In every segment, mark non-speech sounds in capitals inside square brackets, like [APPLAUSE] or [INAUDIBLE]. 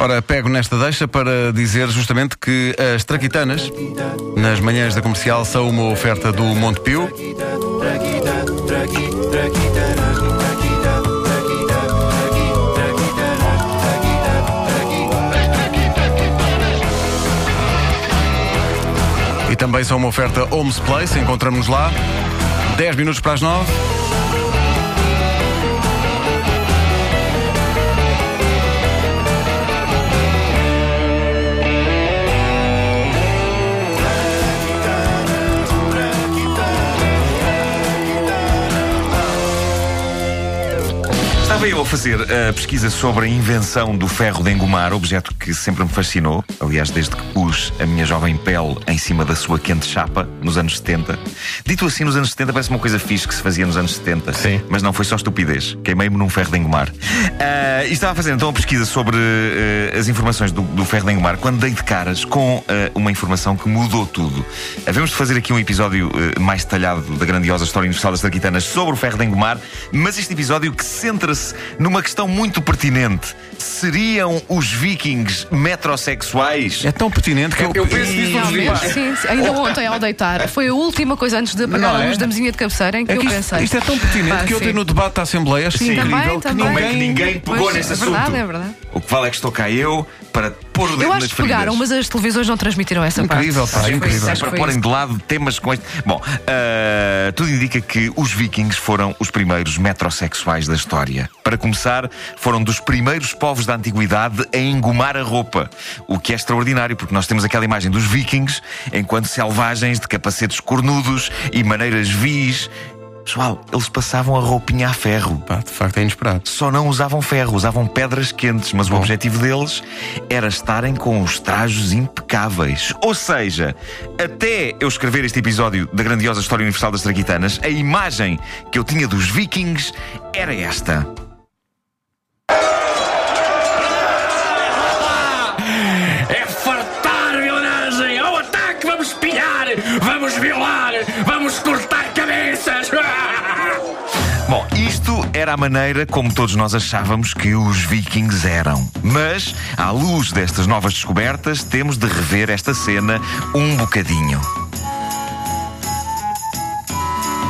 Ora, pego nesta deixa para dizer justamente que as traquitanas, nas manhãs da comercial, são uma oferta do Montepio. E também são uma oferta Homes Place, encontramos lá. 10 minutos para as 9. Estava eu a fazer a pesquisa sobre a invenção do ferro de engomar, objeto que sempre me fascinou. Aliás, desde que pus a minha jovem pele em cima da sua quente chapa, nos anos 70. Dito assim, nos anos 70 parece uma coisa fixe que se fazia nos anos 70. Sim. Mas não foi só estupidez. Queimei-me num ferro de engomar. Ah, e estava a fazer então a pesquisa sobre ah, as informações do, do ferro de engomar quando dei de caras com ah, uma informação que mudou tudo. Havemos de fazer aqui um episódio mais detalhado da grandiosa história universal das traquitanas sobre o ferro de engomar, mas este episódio que centra-se numa questão muito pertinente. Seriam os vikings metrosexuais? É tão pertinente que eu, Eu penso nisso todos os dias. Sim, sim. Ainda ontem ao deitar. Foi a última coisa antes de apagar Não a é? luz da mesinha de cabeceira em que É eu que isto, pensei. isto é tão pertinente Pá, que eu sim. tenho no debate da Assembleia achei Sim, incrível também, que também. Como é que ninguém pegou Pois, nesse é assunto? verdade, é verdade. O que vale é que estou cá eu para pôr o dedo Eu nas acho que pegaram, mas as televisões não transmitiram essa Incrível, parte. pá, incrível. acho para porem de lado temas com este. Bom, ah, tudo indica que os vikings foram os primeiros metrosexuais da história. Para começar, foram dos primeiros povos da antiguidade a engomar a roupa. O que é extraordinário, porque nós temos aquela imagem dos vikings enquanto selvagens de capacetes cornudos e maneiras vis. Pessoal, eles passavam a roupinha a ferro. Pá, de facto é inesperado. Só não usavam ferro, usavam pedras quentes, mas o objetivo deles era estarem com os trajos impecáveis. Ou seja, até eu escrever este episódio da grandiosa história universal das Traquitanas, a imagem que eu tinha dos vikings era esta. É fartar violagem! Ao ataque! Vamos pilhar! Vamos violar! Vamos cortar era a maneira como todos nós achávamos que os vikings eram. Mas, à luz destas novas descobertas, temos de rever esta cena um bocadinho.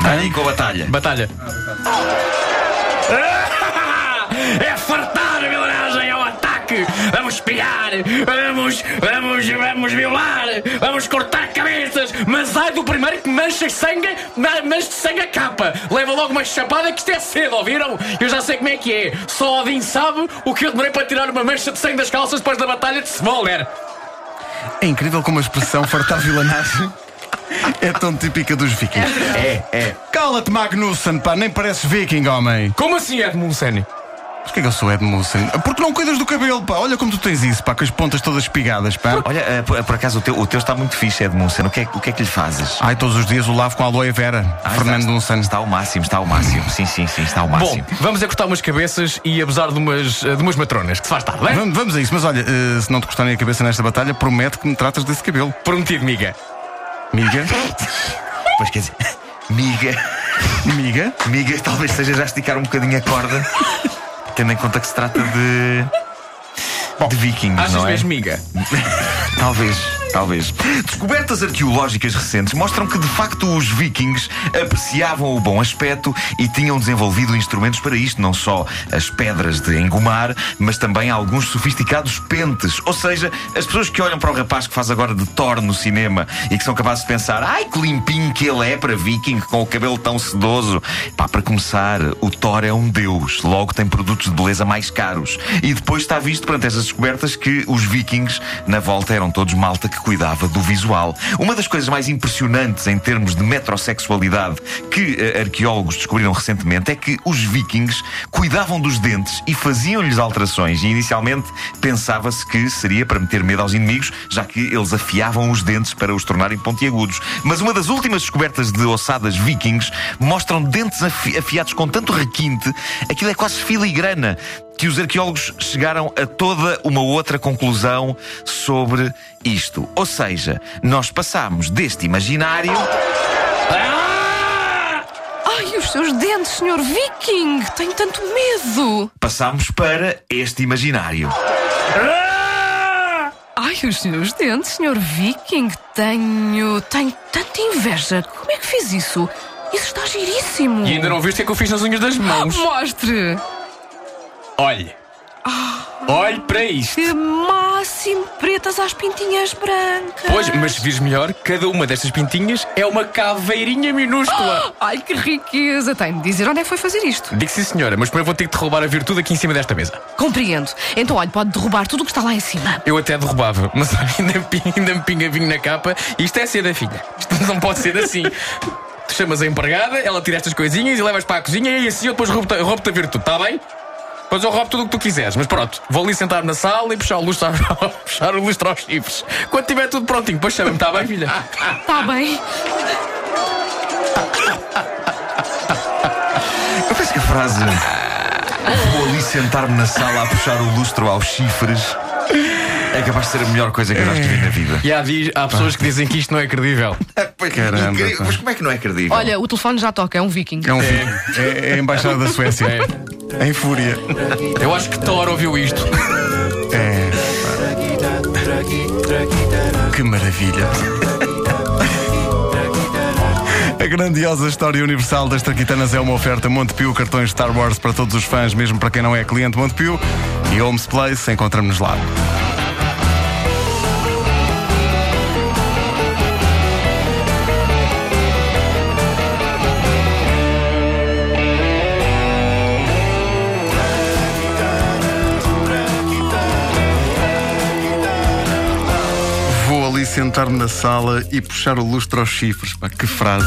Aí com a batalha. Batalha. [LAUGHS] É fartar violagem! Ataque! Vamos pilhar! Vamos, vamos, vamos violar! Vamos cortar cabeças! Mas ai do primeiro que mancha sangue, ma- mancha sangue a capa! Leva logo uma chapada que isto é cedo, ouviram? Eu já sei como é que é! Só Odin sabe o que eu demorei para tirar uma mancha de sangue das calças depois da batalha de Smoller! É incrível como a expressão fartar vilanagem é tão típica dos vikings. É, é. Cala-te, Magnussen, pá, nem pareces viking, homem. Como assim, Edmundsen? Porquê que eu sou Edmundsen? Porque não cuidas do cabelo, pá. Olha como tu tens isso, pá, com as pontas todas espigadas, pá. Olha, eh, por, por acaso o teu, o teu está muito fixe, Edmundsen. O que, é, o que é que lhe fazes? Ai, todos os dias o lavo com aloe vera. Ah, Fernando está, Dunsan. está ao máximo, está ao máximo. Sim, sim, sim, está ao Bom, máximo. vamos a cortar umas cabeças e abusar de umas, de umas matronas, que se faz tarde, bem? Vamos, vamos a isso, mas olha, eh, se não te cortarem a cabeça nesta batalha, promete que me tratas desse cabelo. Prometido, miga. Miga, [LAUGHS] Pois quer dizer, miga, miga. miga, talvez seja já esticar um bocadinho a corda, tendo em conta que se trata de. de vikings, Achas não é? mesmo miga? [LAUGHS] Talvez, talvez. Descobertas arqueológicas recentes mostram que, de facto, os vikings apreciavam o bom aspecto e tinham desenvolvido instrumentos para isto. Não só as pedras de engomar, mas também alguns sofisticados pentes. Ou seja, as pessoas que olham para o rapaz que faz agora de Thor no cinema e que são capazes de pensar ai, que limpinho que ele é para viking, com o cabelo tão sedoso. Pá, para começar, o Thor é um deus. Logo tem produtos de beleza mais caros. E depois está visto perante essas descobertas que os vikings, na volta, eram todos malta que cuidava do visual. Uma das coisas mais impressionantes em termos de metrosexualidade que eh, arqueólogos descobriram recentemente é que os vikings cuidavam dos dentes e faziam-lhes alterações. E inicialmente pensava-se que seria para meter medo aos inimigos, já que eles afiavam os dentes para os tornarem pontiagudos. Mas uma das últimas descobertas de ossadas vikings mostram dentes afi- afiados com tanto requinte, aquilo é quase filigrana que os arqueólogos chegaram a toda uma outra conclusão sobre isto. Ou seja, nós passámos deste imaginário. Ah! Ai, os seus dentes, senhor viking! Tenho tanto medo! Passámos para este imaginário. Ah! Ai, os seus dentes, senhor Viking. Tenho. Tenho tanta inveja. Como é que fez isso? Isso está giríssimo. E ainda não viste o que é que eu fiz nas unhas das mãos? Mostre! Olhe. Olhe para isto. Que máximo pretas às pintinhas brancas. Pois, mas se vires melhor, cada uma destas pintinhas é uma caveirinha minúscula. [GASPS] Ai, que riqueza. Tem de dizer onde é que foi fazer isto. Digo sim, senhora, mas primeiro vou ter que te roubar a virtude aqui em cima desta mesa. Compreendo. Então, olha, pode derrubar tudo o que está lá em cima. Eu até derrubava, [LAUGHS] mas ainda me pinga, ainda me pinga vinho na capa. Isto é ser da filha. Isto não pode ser assim. [LAUGHS] Tu chamas a empregada, ela tira estas coisinhas e levas para a cozinha e assim eu depois roubo-te roubo a virtude, está bem? Depois eu roubo tudo o que tu quiseres, mas pronto, vou ali sentar na sala e puxar o lustre, [LAUGHS] puxar o lustre aos chifres. Quando tiver tudo prontinho, depois chama-me, está bem, filha? Está bem? Eu penso que a frase Vou ali sentar-me na sala a puxar o lustro aos chifres capaz de ser a melhor coisa que eu já escrevi na vida. E há, há pessoas que dizem que isto não é credível. [LAUGHS] Pois, Caramba, incrível. pá. Mas como é que não é credível? Olha, o telefone já toca, é um Viking. É, um, é, é a embaixada da Suécia. Em fúria. Eu acho que Thor ouviu isto. É. pá. Que maravilha. A grandiosa história universal das Traquitanas é uma oferta Montepio, cartões Star Wars para todos os fãs, mesmo para quem não é cliente Montepio. E Homes Place, encontramos-nos lá. Sentar-me na sala e puxar o lustre aos chifres. Pá, que frase.